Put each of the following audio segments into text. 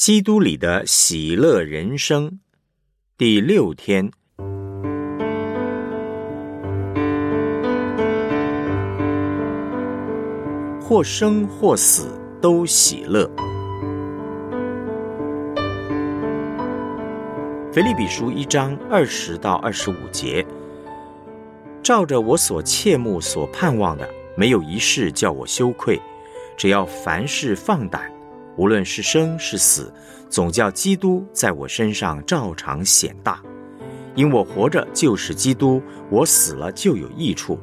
基督里的喜乐人生，第六天。或生或死都喜乐。腓立比书一章二十到二十五节，照着我所切慕、所盼望的，没有一事叫我羞愧。只要凡事放胆，无论是生是死，总叫基督在我身上照常显大。因我活着就是基督，我死了就有益处。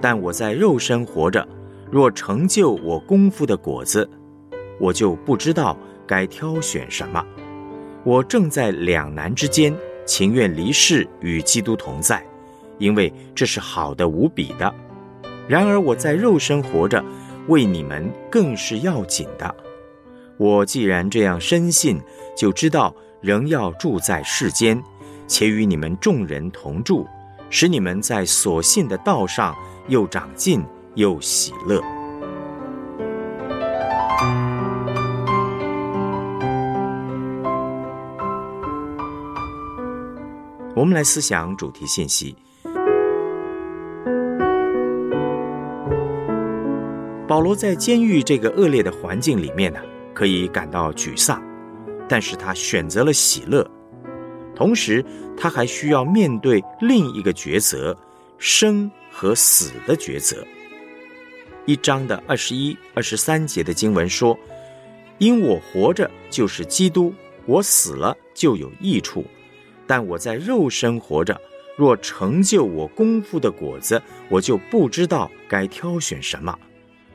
但我在肉身活着，若成就我功夫的果子，我就不知道该挑选什么。我正在两难之间，情愿离世与基督同在，因为这是好的无比的。然而我在肉身活着。为你们更是要紧的。我既然这样深信，就知道仍要住在世间，且与你们众人同住，使你们在所信的道上又长进又喜乐。我们来思想主题信息。保罗在监狱这个恶劣的环境里面呢，可以感到沮丧，但是他选择了喜乐。同时，他还需要面对另一个抉择——生和死的抉择。一章的二十一、二十三节的经文说：“因我活着就是基督，我死了就有益处。但我在肉身活着，若成就我功夫的果子，我就不知道该挑选什么。”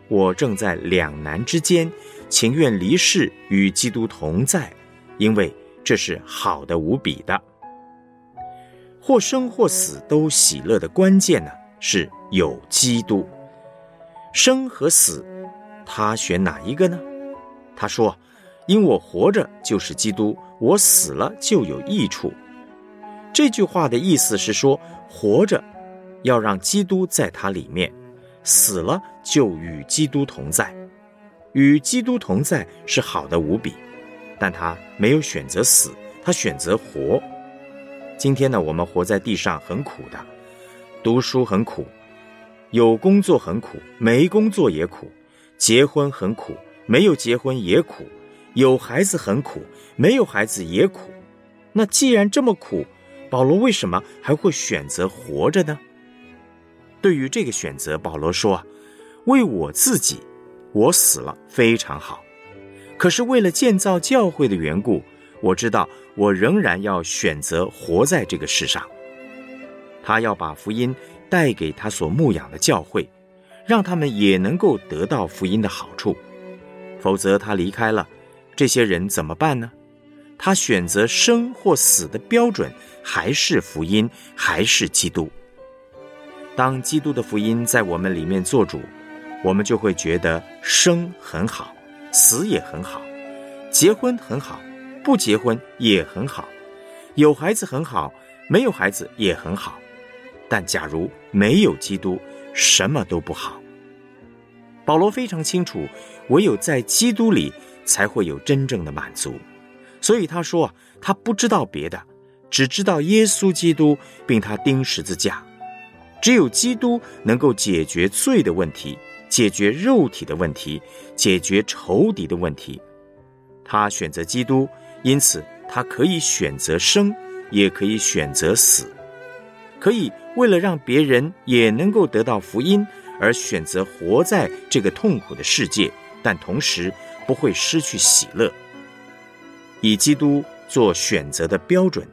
我正在两难之间，情愿离世与基督同在，因为这是好的无比的。或生或死都喜乐的关键呢，是有基督。生和死，他选哪一个呢？他说：“因我活着就是基督，我死了就有益处。”这句话的意思是说，活着要让基督在他里面。死了就与基督同在，与基督同在是好的无比，但他没有选择死，他选择活。今天呢，我们活在地上很苦的，读书很苦，有工作很苦，没工作也苦；结婚很苦，没有结婚也苦；有孩子很苦，没有孩子也苦。那既然这么苦，保罗为什么还会选择活着呢？对于这个选择，保罗说：“为我自己，我死了非常好。可是为了建造教会的缘故，我知道我仍然要选择活在这个世上。他要把福音带给他所牧养的教会，让他们也能够得到福音的好处。否则他离开了，这些人怎么办呢？他选择生或死的标准还是福音，还是基督。”当基督的福音在我们里面做主，我们就会觉得生很好，死也很好，结婚很好，不结婚也很好，有孩子很好，没有孩子也很好。但假如没有基督，什么都不好。保罗非常清楚，唯有在基督里才会有真正的满足，所以他说他不知道别的，只知道耶稣基督，并他钉十字架。只有基督能够解决罪的问题，解决肉体的问题，解决仇敌的问题。他选择基督，因此他可以选择生，也可以选择死，可以为了让别人也能够得到福音而选择活在这个痛苦的世界，但同时不会失去喜乐。以基督做选择的标准，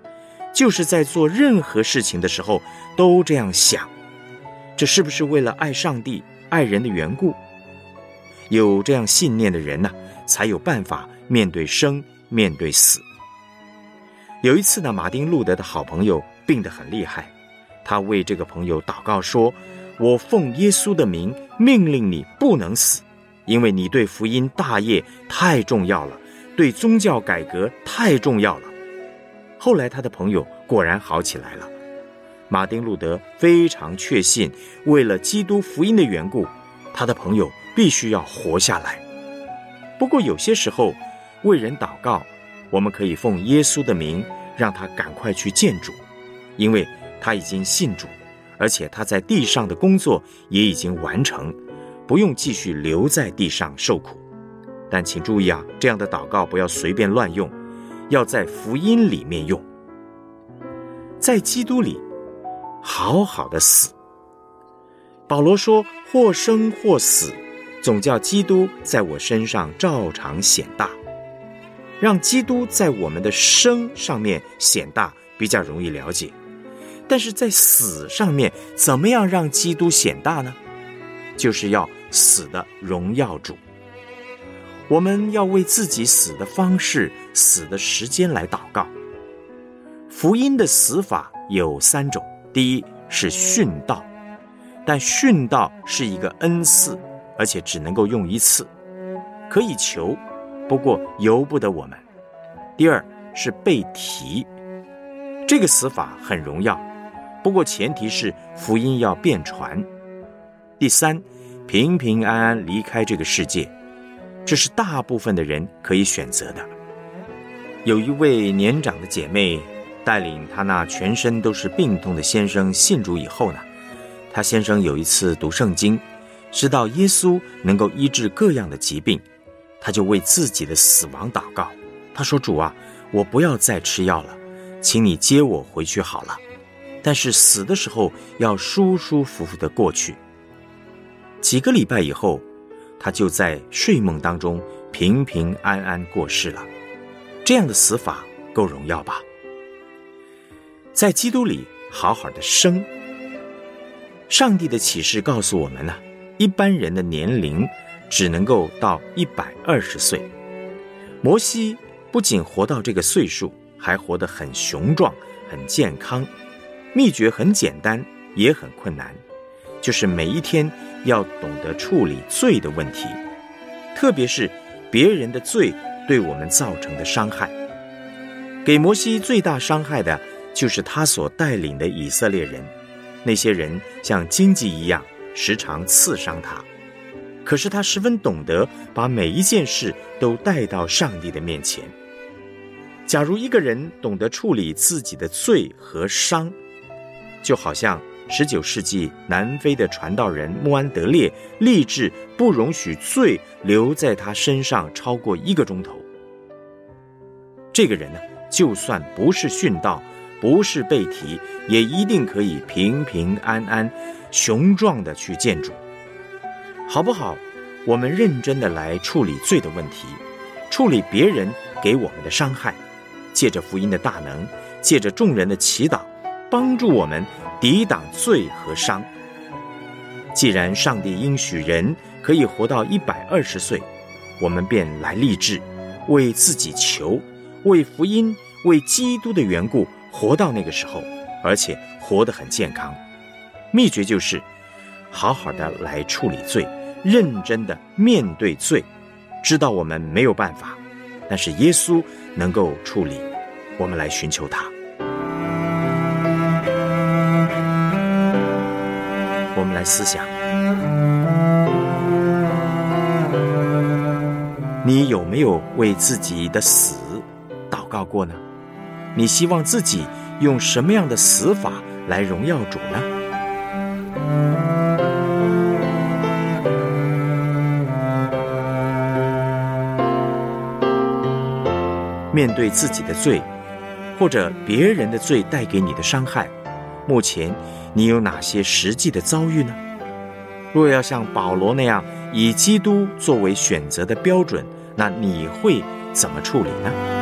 就是在做任何事情的时候都这样想。这是不是为了爱上帝、爱人的缘故？有这样信念的人呢，才有办法面对生、面对死。有一次呢，马丁·路德的好朋友病得很厉害，他为这个朋友祷告说：“我奉耶稣的名命令你不能死，因为你对福音大业太重要了，对宗教改革太重要了。”后来他的朋友果然好起来了。马丁·路德非常确信，为了基督福音的缘故，他的朋友必须要活下来。不过有些时候，为人祷告，我们可以奉耶稣的名，让他赶快去见主，因为他已经信主，而且他在地上的工作也已经完成，不用继续留在地上受苦。但请注意啊，这样的祷告不要随便乱用，要在福音里面用，在基督里好好的死。保罗说：“或生或死，总叫基督在我身上照常显大。让基督在我们的生上面显大，比较容易了解。但是在死上面，怎么样让基督显大呢？就是要死的荣耀主。我们要为自己死的方式、死的时间来祷告。福音的死法有三种：第一是殉道。”但殉道是一个恩赐，而且只能够用一次，可以求，不过由不得我们。第二是被提，这个死法很荣耀，不过前提是福音要遍传。第三，平平安安离开这个世界，这是大部分的人可以选择的。有一位年长的姐妹带领他那全身都是病痛的先生信主以后呢。他先生有一次读圣经，知道耶稣能够医治各样的疾病，他就为自己的死亡祷告。他说：“主啊，我不要再吃药了，请你接我回去好了。但是死的时候要舒舒服服的过去。”几个礼拜以后，他就在睡梦当中平平安安过世了。这样的死法够荣耀吧？在基督里好好的生。上帝的启示告诉我们呢，一般人的年龄只能够到一百二十岁。摩西不仅活到这个岁数，还活得很雄壮、很健康。秘诀很简单，也很困难，就是每一天要懂得处理罪的问题，特别是别人的罪对我们造成的伤害。给摩西最大伤害的就是他所带领的以色列人。那些人像荆棘一样，时常刺伤他。可是他十分懂得把每一件事都带到上帝的面前。假如一个人懂得处理自己的罪和伤，就好像十九世纪南非的传道人穆安德烈立志不容许罪留在他身上超过一个钟头。这个人呢，就算不是殉道。不是被提，也一定可以平平安安、雄壮的去见主，好不好？我们认真的来处理罪的问题，处理别人给我们的伤害，借着福音的大能，借着众人的祈祷，帮助我们抵挡罪和伤。既然上帝应许人可以活到一百二十岁，我们便来立志，为自己求，为福音、为基督的缘故。活到那个时候，而且活得很健康。秘诀就是，好好的来处理罪，认真的面对罪，知道我们没有办法，但是耶稣能够处理，我们来寻求他。我们来思想，你有没有为自己的死祷告过呢？你希望自己用什么样的死法来荣耀主呢？面对自己的罪，或者别人的罪带给你的伤害，目前你有哪些实际的遭遇呢？若要像保罗那样以基督作为选择的标准，那你会怎么处理呢？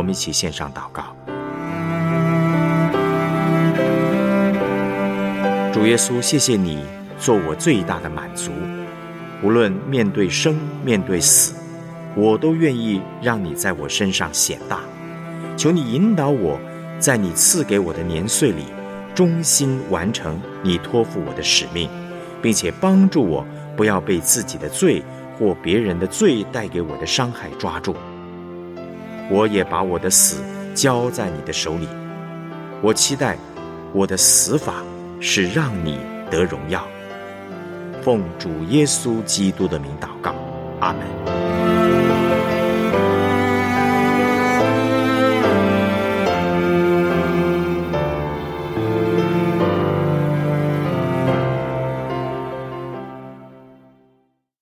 我们一起献上祷告，主耶稣，谢谢你做我最大的满足。无论面对生，面对死，我都愿意让你在我身上显大。求你引导我，在你赐给我的年岁里，忠心完成你托付我的使命，并且帮助我不要被自己的罪或别人的罪带给我的伤害抓住。我也把我的死交在你的手里。我期待我的死法是让你得荣耀。奉主耶稣基督的名祷告，阿门。